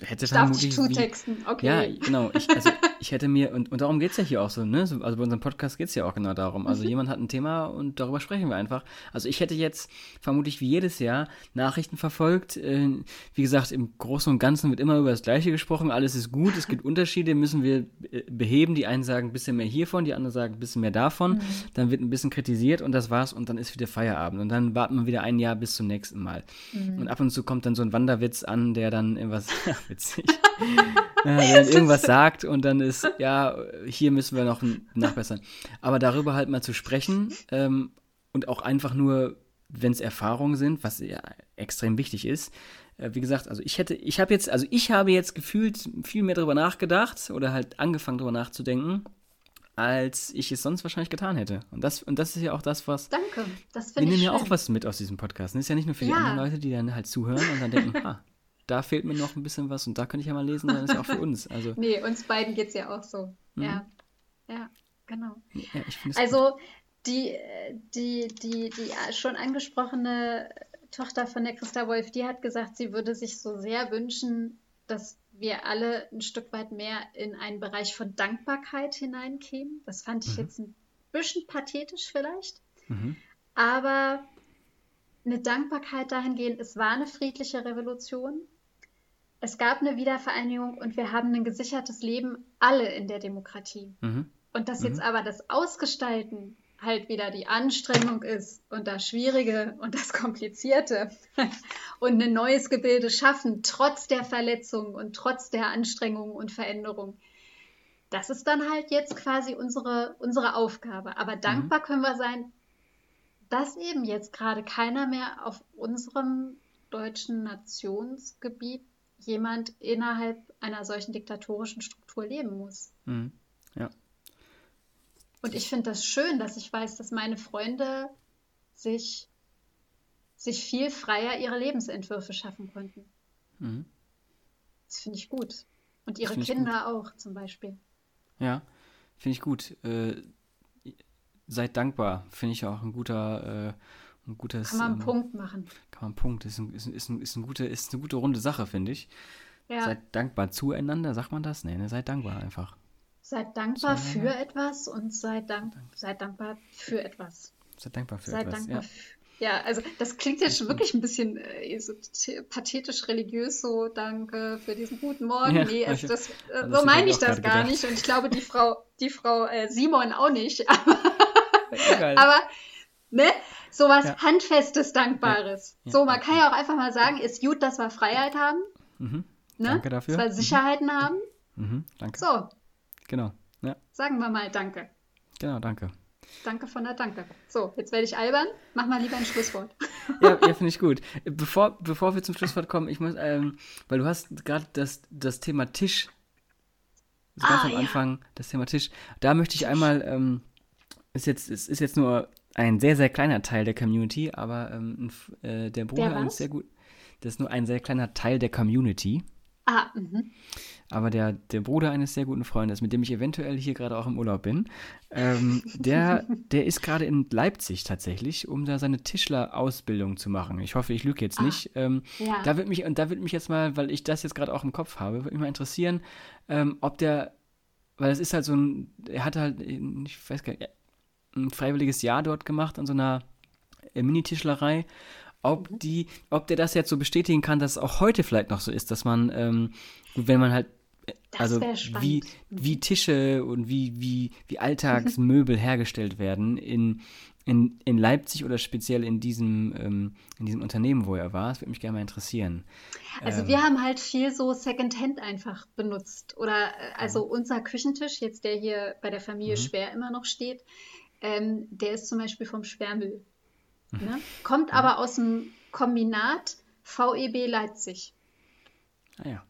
hätte ich darf dich zutexten, okay. Ja, genau. Ich, also, ich hätte mir, und, und darum geht es ja hier auch so, ne? Also bei unserem Podcast geht es ja auch genau darum. Also mhm. jemand hat ein Thema und darüber sprechen wir einfach. Also ich hätte jetzt vermutlich wie jedes Jahr Nachrichten verfolgt. Äh, wie gesagt, im Großen und Ganzen wird immer über das Gleiche gesprochen. Alles ist gut, es gibt Unterschiede, müssen wir äh, beheben. Die einen sagen ein bisschen mehr hiervon, die anderen sagen ein bisschen mehr davon. Mhm. Dann wird ein bisschen kritisiert und das war's und dann ist wieder Feierabend. Und dann warten wir wieder ein Jahr bis zum nächsten Mal. Mhm. Und ab und zu kommt dann so ein Wanderwitz an, der dann irgendwas, [LAUGHS] witzig, [LAUGHS] äh, der dann irgendwas sagt und dann ist, ja, hier müssen wir noch nachbessern. Aber darüber halt mal zu sprechen ähm, und auch einfach nur, wenn es Erfahrungen sind, was ja extrem wichtig ist. Äh, wie gesagt, also ich hätte, ich habe jetzt, also ich habe jetzt gefühlt viel mehr darüber nachgedacht oder halt angefangen darüber nachzudenken als ich es sonst wahrscheinlich getan hätte. Und das, und das ist ja auch das, was. Danke, das finde ich. Wir nehmen ja auch was mit aus diesem Podcast. Das ist ja nicht nur für die ja. anderen Leute, die dann halt zuhören und dann denken, [LAUGHS] ah, da fehlt mir noch ein bisschen was und da könnte ich ja mal lesen, dann ist ja auch für uns. Also. nee, uns beiden geht es ja auch so. Mhm. Ja. Ja, genau. Ja, also die, die, die, die schon angesprochene Tochter von der Christa Wolf, die hat gesagt, sie würde sich so sehr wünschen, dass wir alle ein Stück weit mehr in einen Bereich von Dankbarkeit hineinkämen. Das fand ich mhm. jetzt ein bisschen pathetisch vielleicht. Mhm. Aber eine Dankbarkeit dahingehend, es war eine friedliche Revolution. Es gab eine Wiedervereinigung und wir haben ein gesichertes Leben, alle in der Demokratie. Mhm. Und dass jetzt mhm. aber das Ausgestalten halt wieder die Anstrengung ist und das Schwierige und das Komplizierte [LAUGHS] und ein neues Gebilde schaffen, trotz der Verletzung und trotz der Anstrengung und Veränderung. Das ist dann halt jetzt quasi unsere, unsere Aufgabe. Aber mhm. dankbar können wir sein, dass eben jetzt gerade keiner mehr auf unserem deutschen Nationsgebiet jemand innerhalb einer solchen diktatorischen Struktur leben muss. Mhm. Ja. Und ich finde das schön, dass ich weiß, dass meine Freunde sich, sich viel freier ihre Lebensentwürfe schaffen konnten. Mhm. Das finde ich gut. Und ihre Kinder auch zum Beispiel. Ja, finde ich gut. Äh, seid dankbar, finde ich auch ein guter, äh, ein gutes. Kann man einen ähm, Punkt machen. Kann man einen Punkt. Ist, ein, ist, ist, ein, ist, ein gute, ist eine gute runde Sache, finde ich. Ja. Seid dankbar zueinander, sagt man das? Nee, ne, seid dankbar einfach. Seid dankbar so, für etwas und seid, dank, seid dankbar für etwas. Seid dankbar für seid etwas. Dankbar ja. ja. also das klingt jetzt schon wirklich ein bisschen äh, so pathetisch religiös, so danke für diesen guten Morgen. Ja, nee, also das, äh, so meine ich das gar gedacht. nicht. Und ich glaube, die Frau, die Frau äh, Simon auch nicht. [LAUGHS] Aber, aber ne, sowas ja. Handfestes, Dankbares. so, man kann ja auch einfach mal sagen, ist gut, dass wir Freiheit haben. Mhm. Ne? Danke dafür. Dass wir Sicherheiten mhm. haben. Mhm, danke. So, Genau. Ja. Sagen wir mal Danke. Genau, danke. Danke von der Danke. So, jetzt werde ich albern. Mach mal lieber ein Schlusswort. [LAUGHS] ja, ja [LAUGHS] finde ich gut. Bevor, bevor wir zum Schlusswort kommen, ich muss, ähm, weil du hast gerade das, das Thema Tisch, also ganz ah, am Anfang, ja. das Thema Tisch, da möchte ich einmal, ähm, ist jetzt, es ist jetzt nur ein sehr, sehr kleiner Teil der Community, aber ähm, äh, der Bruder der ist sehr gut. Das ist nur ein sehr kleiner Teil der Community. Ah, mhm. Aber der, der Bruder eines sehr guten Freundes, mit dem ich eventuell hier gerade auch im Urlaub bin, ähm, der, [LAUGHS] der ist gerade in Leipzig tatsächlich, um da seine Tischler-Ausbildung zu machen. Ich hoffe, ich lüge jetzt ah, nicht. Ähm, ja. Da wird mich, und da wird mich jetzt mal, weil ich das jetzt gerade auch im Kopf habe, würde mich mal interessieren, ähm, ob der, weil es ist halt so ein, er hat halt, ich weiß gar nicht, ein freiwilliges Jahr dort gemacht an so einer äh, Minitischlerei ob mhm. die, ob der das jetzt so bestätigen kann, dass es auch heute vielleicht noch so ist, dass man, ähm, wenn man halt äh, das also wie, wie Tische und wie, wie, wie Alltagsmöbel [LAUGHS] hergestellt werden in, in, in Leipzig oder speziell in diesem, ähm, in diesem Unternehmen, wo er war. Das würde mich gerne mal interessieren. Also ähm, wir haben halt viel so Secondhand einfach benutzt. Oder äh, also mhm. unser Küchentisch, jetzt der hier bei der Familie mhm. Schwer immer noch steht, ähm, der ist zum Beispiel vom Sperrmüll. Ne? Kommt aber aus dem Kombinat VEB Leipzig. Ah ja.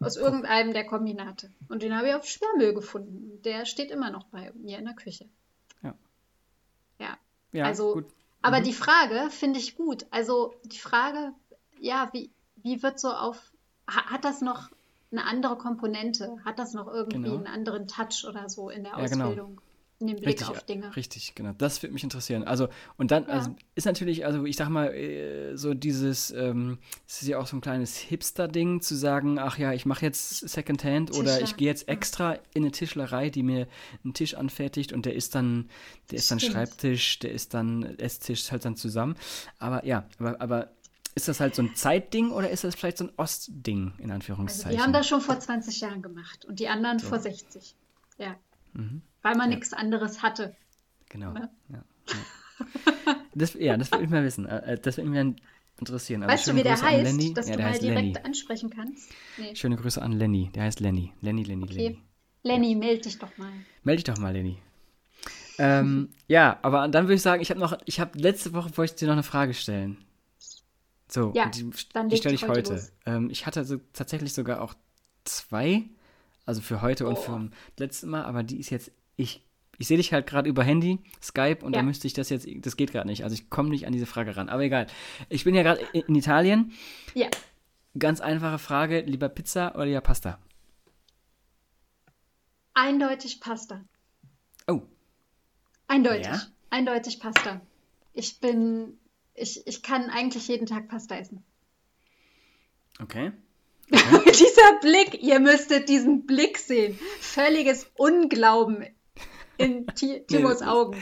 Aus irgendeinem der Kombinate. Und den habe ich auf Sperrmüll gefunden. Der steht immer noch bei mir in der Küche. Ja. Ja. ja also, gut. aber mhm. die Frage finde ich gut. Also die Frage, ja, wie, wie wird so auf, hat das noch eine andere Komponente? Hat das noch irgendwie genau. einen anderen Touch oder so in der ja, genau. Ausbildung? Genau den Blick richtig, auf Dinge. Richtig, genau. Das würde mich interessieren. Also, und dann, ja. also ist natürlich, also ich sag mal, äh, so dieses, ähm, es ist ja auch so ein kleines Hipster-Ding zu sagen, ach ja, ich mache jetzt Secondhand Tischler. oder ich gehe jetzt extra in eine Tischlerei, die mir einen Tisch anfertigt und der ist dann, der ist dann. Schreibtisch, der ist dann Esstisch, halt dann zusammen. Aber ja, aber, aber ist das halt so ein Zeitding oder ist das vielleicht so ein Ostding, in Anführungszeichen? Also die haben das schon vor 20 Jahren gemacht und die anderen so. vor 60. Ja. Mhm weil man ja. nichts anderes hatte. Genau. Ne? Ja. Ja. das, ja, das will ich mal wissen. Äh, äh, das würde mich interessieren. Also weißt du, wie der heißt, Lenny. dass ja, du mal direkt Lenny. ansprechen kannst? Nee. Schöne Grüße an Lenny. Der heißt Lenny. Lenny, Lenny, okay. Lenny. Lenny, melde dich doch mal. Melde dich doch mal, Lenny. ähm, ja, aber dann würde ich sagen, ich habe noch, ich habe letzte Woche wollte ich dir noch eine Frage stellen. So, ja, die, die stelle ich heute. heute. Ähm, ich hatte so, tatsächlich sogar auch zwei, also für heute oh. und für letztes Mal, aber die ist jetzt ich, ich sehe dich halt gerade über Handy, Skype, und ja. da müsste ich das jetzt, das geht gerade nicht. Also ich komme nicht an diese Frage ran. Aber egal. Ich bin ja gerade in, Italien. Ja. Ganz einfache Frage: lieber Pizza oder lieber Pasta? Eindeutig Pasta. Oh. Eindeutig. Ja? Eindeutig Pasta. Ich bin ich, ich kann eigentlich jeden Tag Pasta essen. Okay. [LAUGHS] okay. Dieser Blick, ihr müsstet diesen Blick sehen. Völliges Unglauben in Timos nee, Augen.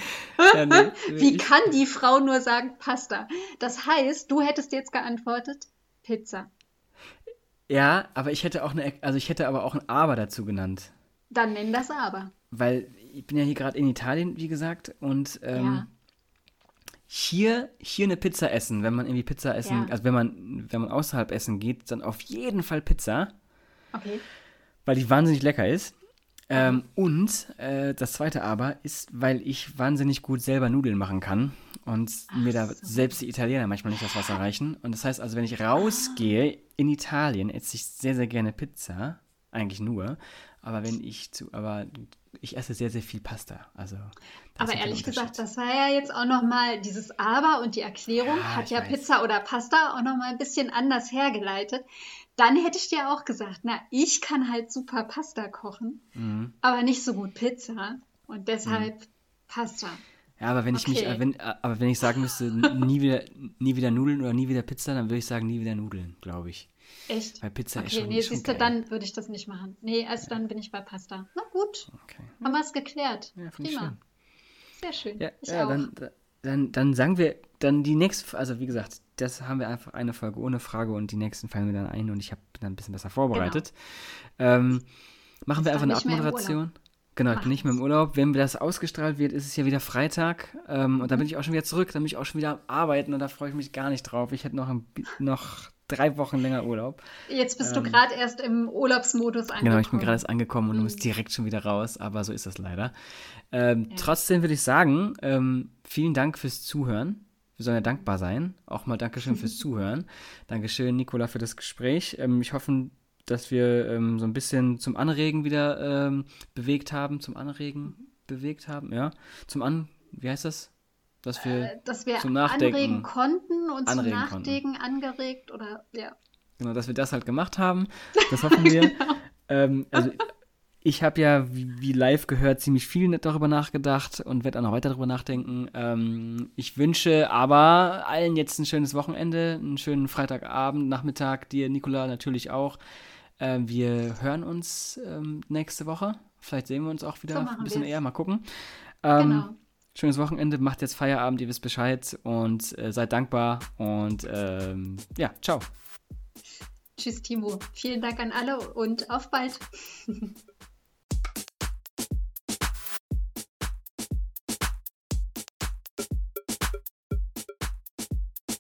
Ja, nee, [LAUGHS] Wie kann die Frau nur sagen Pasta? Das heißt, du hättest jetzt geantwortet Pizza. Ja, aber ich hätte auch eine, also ich hätte aber auch ein Aber dazu genannt. Dann nenn das Aber. Weil ich bin ja hier gerade in Italien, wie gesagt, und ähm, ja. hier, hier eine Pizza essen, wenn man irgendwie Pizza essen, ja. also wenn man, wenn man außerhalb essen geht, dann auf jeden Fall Pizza. Okay. Weil die wahnsinnig lecker ist. Ähm, und äh, das zweite aber ist, weil ich wahnsinnig gut selber Nudeln machen kann und Ach mir da so. selbst die Italiener manchmal nicht das Wasser reichen. Und das heißt also, wenn ich rausgehe in Italien, esse ich sehr, sehr gerne Pizza. Eigentlich nur. Aber wenn ich zu, aber ich esse sehr, sehr viel Pasta. Also. Aber ehrlich gesagt, das war ja jetzt auch nochmal dieses Aber und die Erklärung ja, hat ja weiß. Pizza oder Pasta auch nochmal ein bisschen anders hergeleitet. Dann hätte ich dir auch gesagt, na, ich kann halt super Pasta kochen, mhm. aber nicht so gut Pizza. Und deshalb mhm. Pasta. Ja, aber wenn ich okay. mich, äh, wenn, aber wenn ich sagen müsste, nie wieder, nie wieder Nudeln oder nie wieder Pizza, dann würde ich sagen, nie wieder Nudeln, glaube ich. Echt? Weil Pizza okay, ist schon nee, schon siehst du, dann würde ich das nicht machen. Nee, also ja. dann bin ich bei Pasta. Na gut, okay. haben wir es geklärt. Ja, Prima. Schön. Sehr schön. Ja, ich ja, auch. Dann, dann, dann sagen wir, dann die nächste, also wie gesagt, das haben wir einfach eine Folge ohne Frage und die nächsten fallen mir dann ein und ich habe dann ein bisschen besser vorbereitet. Genau. Ähm, machen wir einfach eine Abmoderation. Genau, ich bin nicht mehr im Urlaub. Wenn das ausgestrahlt wird, ist es ja wieder Freitag. Ähm, und dann bin ich auch schon wieder zurück. Dann bin ich auch schon wieder am Arbeiten und da freue ich mich gar nicht drauf. Ich hätte noch, ein, noch drei Wochen länger Urlaub. Jetzt bist ähm, du gerade erst im Urlaubsmodus angekommen. Genau, ich bin gerade erst angekommen und mhm. muss direkt schon wieder raus, aber so ist das leider. Ähm, ja. Trotzdem würde ich sagen, ähm, vielen Dank fürs Zuhören. Wir sollen ja dankbar sein. Auch mal Dankeschön fürs [LAUGHS] Zuhören. Dankeschön, Nicola, für das Gespräch. Ähm, ich hoffe, dass wir ähm, so ein bisschen zum Anregen wieder ähm, bewegt haben. Zum Anregen bewegt haben, ja. Zum An, wie heißt das? Dass wir, äh, dass wir zum Nachdenken anregen konnten und anregen zum Nachdenken konnten. angeregt oder, ja. Genau, dass wir das halt gemacht haben. Das hoffen [LAUGHS] wir. genau. ähm, also, ich habe ja, wie, wie, live gehört, ziemlich viel darüber nachgedacht und werde auch noch weiter darüber nachdenken. Ähm, ich wünsche aber allen jetzt ein schönes Wochenende, einen schönen Freitagabend, Nachmittag, dir, Nicola, natürlich auch. Ähm, wir hören uns ähm, nächste Woche. Vielleicht sehen wir uns auch wieder so ein bisschen eher. Mal gucken. Ähm, genau. Schönes Wochenende, macht jetzt Feierabend, ihr wisst Bescheid und äh, seid dankbar und ähm, ja, ciao. Tschüss, Timo. Vielen Dank an alle und auf bald. [LAUGHS]